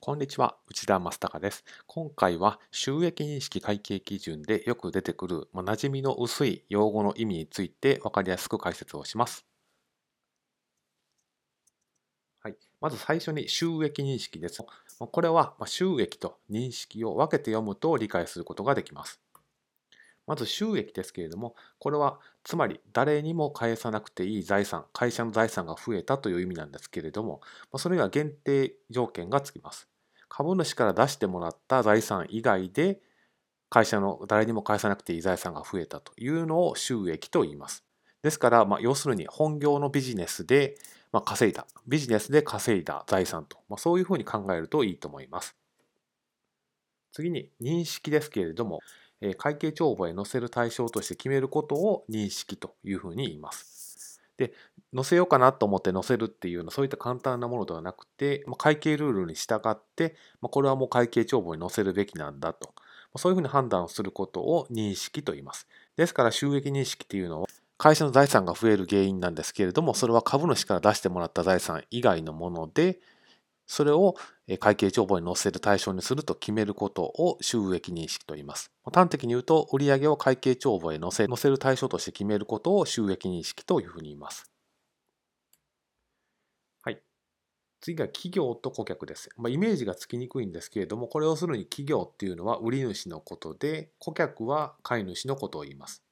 こんにちは、内田正孝です。今回は収益認識会計基準でよく出てくる、まあ、馴染みの薄い用語の意味について分かりやすく解説をします。はい、まず最初に収益認識です。これは収益と認識を分けて読むと理解することができます。まず収益ですけれども、これはつまり誰にも返さなくていい財産、会社の財産が増えたという意味なんですけれども、それには限定条件がつきます。株主から出してもらった財産以外で会社の誰にも返さなくていい財産が増えたというのを収益と言います。ですから、まあ、要するに本業のビジネスで、まあ、稼いだ、ビジネスで稼いだ財産と、まあ、そういうふうに考えるといいと思います。次に認識ですけれども、会計帳簿へ載せる対象として決めることを認識というふうに言います。で、載せようかなと思って載せるっていうのはそういった簡単なものではなくて、ま、会計ルールに従って、ま、これはもう会計帳簿に載せるべきなんだと。そういうふうに判断をすることを認識と言います。ですから収益認識っていうのは会社の財産が増える原因なんですけれども、それは株主から出してもらった財産以外のもので、それを会計帳簿に載せる対象にすると決めることを収益認識と言います。端的に言うと、売上を会計帳簿へ載せ載せる対象として決めることを収益認識というふうに言います。はい。次が企業と顧客です。まあ、イメージがつきにくいんですけれども、これをするに企業っていうのは売り主のことで、顧客は買い主のことを言います。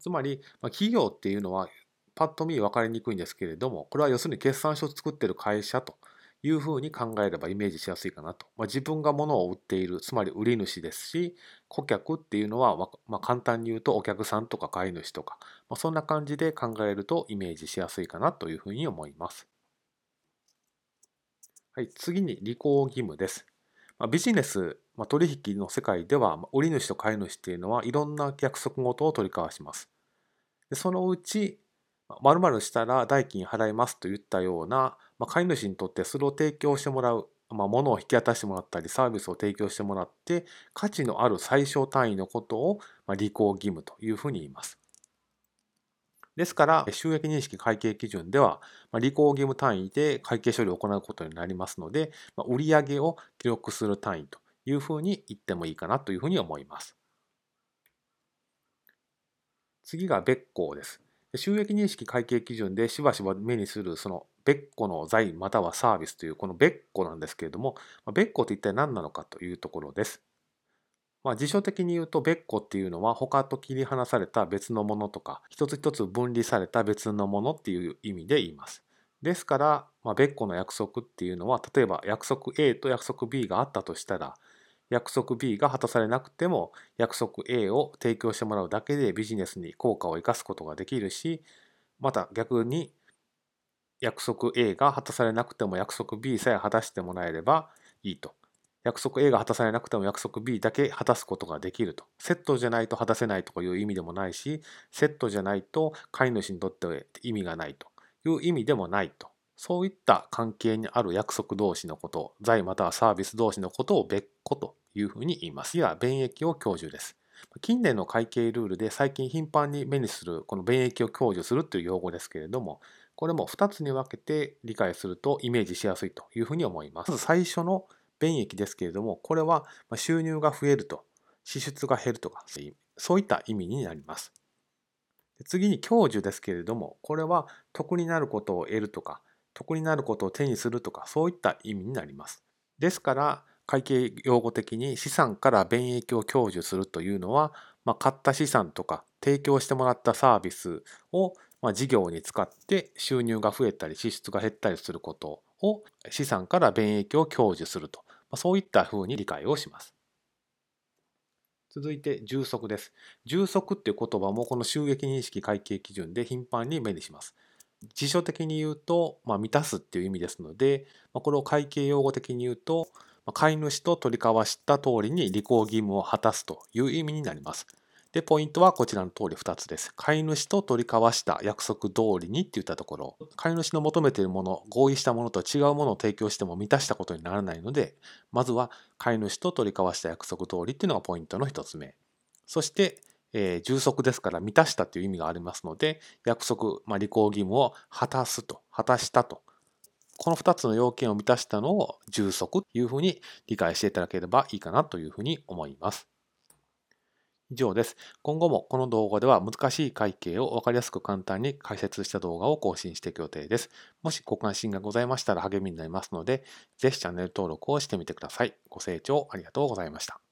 つまり、まあ、企業っていうのはパッと見分かりにくいんですけれども、これは要するに決算書を作っている会社というふうに考えればイメージしやすいかなと。まあ、自分が物を売っている、つまり売り主ですし、顧客っていうのは、まあ、簡単に言うとお客さんとか買い主とか、まあ、そんな感じで考えるとイメージしやすいかなというふうに思います。はい、次に履行義務です。まあ、ビジネス、まあ、取引の世界では、売り主と買い主っていうのはいろんな約束事を取り交わします。でそのうち、〇〇したら代金払いますといったような、まあ、買い主にとってそれを提供してもらう、まあ、物を引き渡してもらったりサービスを提供してもらって価値のある最小単位のことを、まあ、履行義務というふうに言います。ですから、収益認識会計基準では、まあ、履行義務単位で会計処理を行うことになりますので、まあ、売上を記録する単位というふうに言ってもいいかなというふうに思います。次が別項です。収益認識会計基準でしばしば目にするその別個の財またはサービスというこの別個なんですけれども、別個って一体何なのかというところです。まあ、辞書的に言うと別個っていうのは他と切り離された別のものとか一つ一つ分離された別のものっていう意味で言います。ですから、まあ、別個の約束っていうのは例えば約束 A と約束 B があったとしたら約束 B が果たされなくても約束 A を提供してもらうだけでビジネスに効果を生かすことができるしまた逆に約束 A が果たされなくても約束 B さえ果たしてもらえればいいと。約束 A が果たされなくても約束 B だけ果たすことができると。セットじゃないと果たせないという意味でもないし、セットじゃないと飼い主にとって意味がないという意味でもないと。そういった関係にある約束同士のこと、財またはサービス同士のことを別個というふうに言います。次は、便益を享受です。近年の会計ルールで最近頻繁に目にするこの便益を享受するという用語ですけれども、これも2つに分けて理解するとイメージしやすいというふうに思います。まず最初の便益ですけれども、これは収入が増えると、支出が減るとか、そういった意味になります。次に享受ですけれども、これは得になることを得るとか、得になることを手にするとかそういった意味になります。ですから会計用語的に資産から便益を享受するというのは、まあ、買った資産とか提供してもらったサービスを、まあ、事業に使って収入が増えたり支出が減ったりすることを資産から便益を享受すると、まあ、そういったふうに理解をします。続いて充足です。充足っていう言葉もこの収益認識会計基準で頻繁に目にします。辞書的に言うと、まあ、満たすっていう意味ですので、まあ、これを会計用語的に言うと、まあ、飼い主と取り交わした通りに履行義務を果たすという意味になります。で、ポイントはこちらの通り2つです。飼い主と取り交わした約束通りにっていったところ、飼い主の求めているもの、合意したものと違うものを提供しても満たしたことにならないので、まずは飼い主と取り交わした約束通りっていうのがポイントの1つ目。そして、えー、充足ですから満たしたという意味がありますので、約束、まあ、履行義務を果たすと、果たしたとこの2つの要件を満たしたのを充足というふうに理解していただければいいかなというふうに思います。以上です。今後もこの動画では難しい会計を分かりやすく簡単に解説した動画を更新していく予定です。もしご関心がございましたら励みになりますので、ぜひチャンネル登録をしてみてください。ご清聴ありがとうございました。